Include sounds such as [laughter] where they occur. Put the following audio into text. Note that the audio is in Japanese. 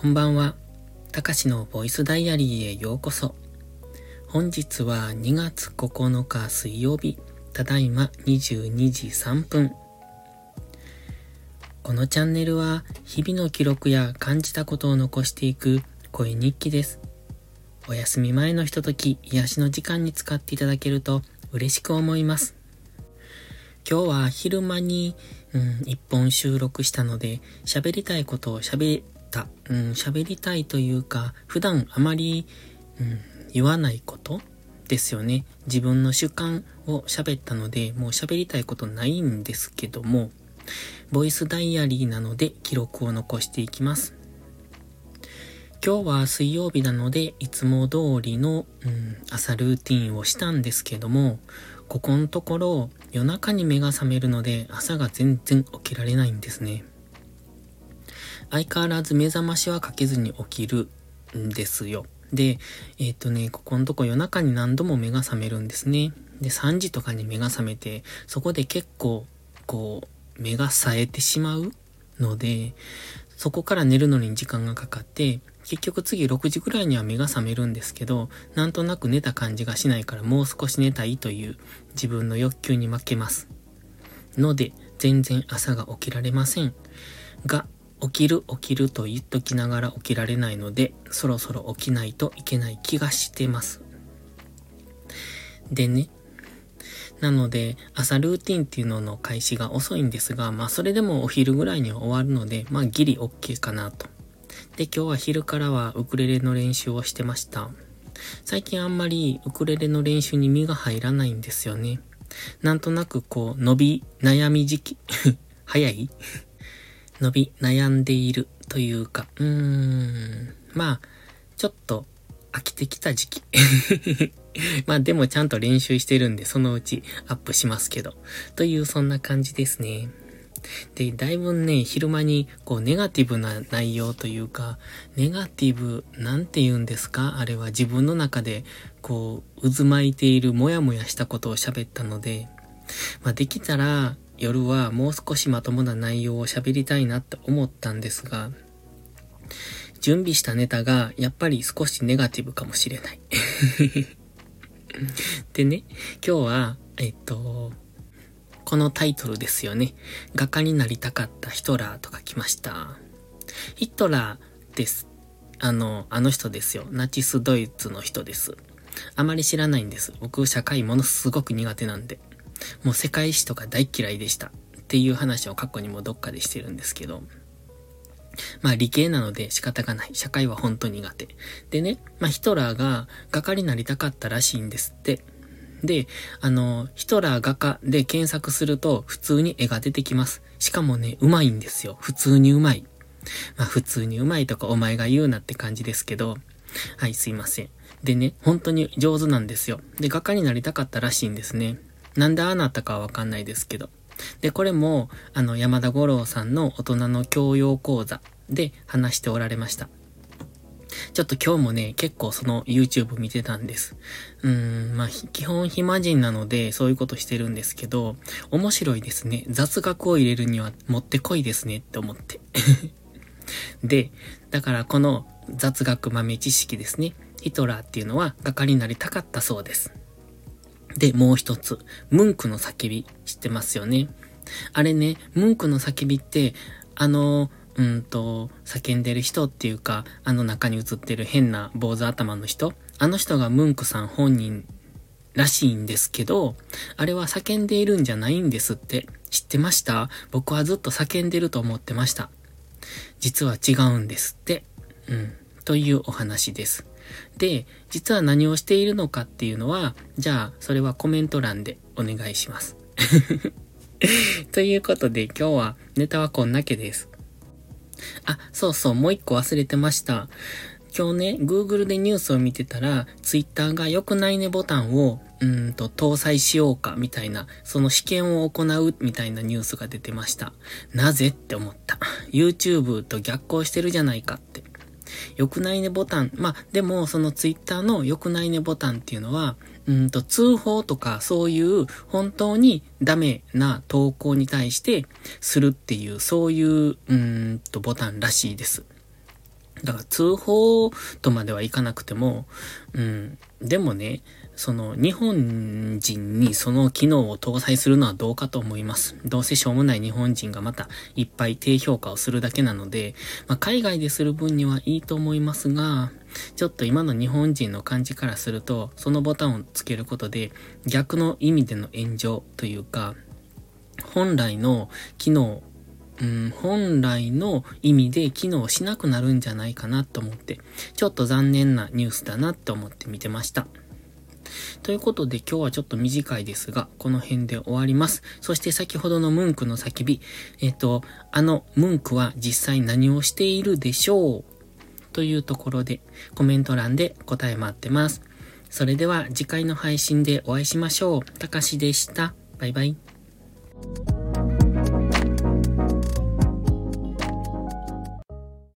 こんばんは。たかしのボイスダイアリーへようこそ。本日は2月9日水曜日、ただいま22時3分。このチャンネルは日々の記録や感じたことを残していく声日記です。お休み前のひととき、癒しの時間に使っていただけると嬉しく思います。今日は昼間に、うん、一本収録したので、喋りたいことを喋た、うん、喋りたいというか、普段あまり、うん、言わないことですよね。自分の主観を喋ったので、もう喋りたいことないんですけども、ボイスダイアリーなので記録を残していきます。今日は水曜日なので、いつも通りの、うん、朝ルーティンをしたんですけども、ここのところ夜中に目が覚めるので朝が全然起きられないんですね。相変わらず目覚ましはかけずに起きるんですよ。で、えっ、ー、とね、ここのとこ夜中に何度も目が覚めるんですね。で、3時とかに目が覚めて、そこで結構、こう、目が冴えてしまうので、そこから寝るのに時間がかかって、結局次6時ぐらいには目が覚めるんですけど、なんとなく寝た感じがしないからもう少し寝たいという自分の欲求に負けます。ので、全然朝が起きられません。が、起きる起きると言っときながら起きられないので、そろそろ起きないといけない気がしてます。でね、なので、朝ルーティンっていうのの開始が遅いんですが、まあそれでもお昼ぐらいには終わるので、まあギリ OK かなと。で、今日は昼からはウクレレの練習をしてました。最近あんまりウクレレの練習に身が入らないんですよね。なんとなくこう、伸び、悩み時期 [laughs] 早い伸び、悩んでいるというか、うーん、まあ、ちょっと飽きてきた時期 [laughs] まあでもちゃんと練習してるんで、そのうちアップしますけど。というそんな感じですね。で、だいぶね、昼間に、こう、ネガティブな内容というか、ネガティブ、なんて言うんですか？あれは自分の中で、こう、渦巻いているもやもやしたことを喋ったので、まあ、できたら、夜はもう少しまともな内容を喋りたいなって思ったんですが、準備したネタが、やっぱり少しネガティブかもしれない。[laughs] でね、今日は、えっと、このタイトルですよね。画家になりたかったヒトラーと書きました。ヒトラーです。あの、あの人ですよ。ナチスドイツの人です。あまり知らないんです。僕、社会ものすごく苦手なんで。もう世界史とか大嫌いでした。っていう話を過去にもどっかでしてるんですけど。まあ理系なので仕方がない。社会は本当苦手。でね、まあヒトラーが画家になりたかったらしいんですって。で、あの、ヒトラー画家で検索すると普通に絵が出てきます。しかもね、うまいんですよ。普通にうまい。まあ普通にうまいとかお前が言うなって感じですけど、はい、すいません。でね、本当に上手なんですよ。で、画家になりたかったらしいんですね。なんでああなったかはわかんないですけど。で、これも、あの、山田五郎さんの大人の教養講座で話しておられました。ちょっと今日もね、結構その YouTube 見てたんです。うーん、まあ、基本暇人なのでそういうことしてるんですけど、面白いですね。雑学を入れるにはもってこいですねって思って。[laughs] で、だからこの雑学豆知識ですね。ヒトラーっていうのは画家になりたかったそうです。で、もう一つ、ムンクの叫び知ってますよね？あれね、ムンクの叫びって、あのうんと、叫んでる人っていうか、あの中に映ってる変な坊主頭の人、あの人がムンクさん本人らしいんですけど、あれは叫んでいるんじゃないんですって。知ってました？僕はずっと叫んでると思ってました。実は違うんですって。うん。というお話です。で、実は何をしているのかっていうのは、じゃあ、それはコメント欄でお願いします。[laughs] ということで今日はネタはこんだけです。あ、そうそう、もう一個忘れてました。今日ね、Google でニュースを見てたら、Twitter が良くないねボタンを、うんと、搭載しようか、みたいな、その試験を行う、みたいなニュースが出てました。なぜって思った。YouTube と逆行してるじゃないかって。良くないねボタン。まあ、でも、そのツイッターの良くないねボタンっていうのは、うんと、通報とかそういう本当にダメな投稿に対してするっていう、そういう、うんと、ボタンらしいです。だから通報とまではいかなくても、うん。でもね、その日本人にその機能を搭載するのはどうかと思います。どうせしょうもない日本人がまたいっぱい低評価をするだけなので、まあ、海外でする分にはいいと思いますが、ちょっと今の日本人の感じからすると、そのボタンをつけることで逆の意味での炎上というか、本来の機能うん、本来の意味で機能しなくなるんじゃないかなと思って、ちょっと残念なニュースだなって思って見てました。ということで今日はちょっと短いですが、この辺で終わります。そして先ほどのムンクの叫び、えっ、と、あのムンクは実際何をしているでしょう？というところでコメント欄で答え待ってます。それでは次回の配信でお会いしましょう。たかしでした。バイバイ。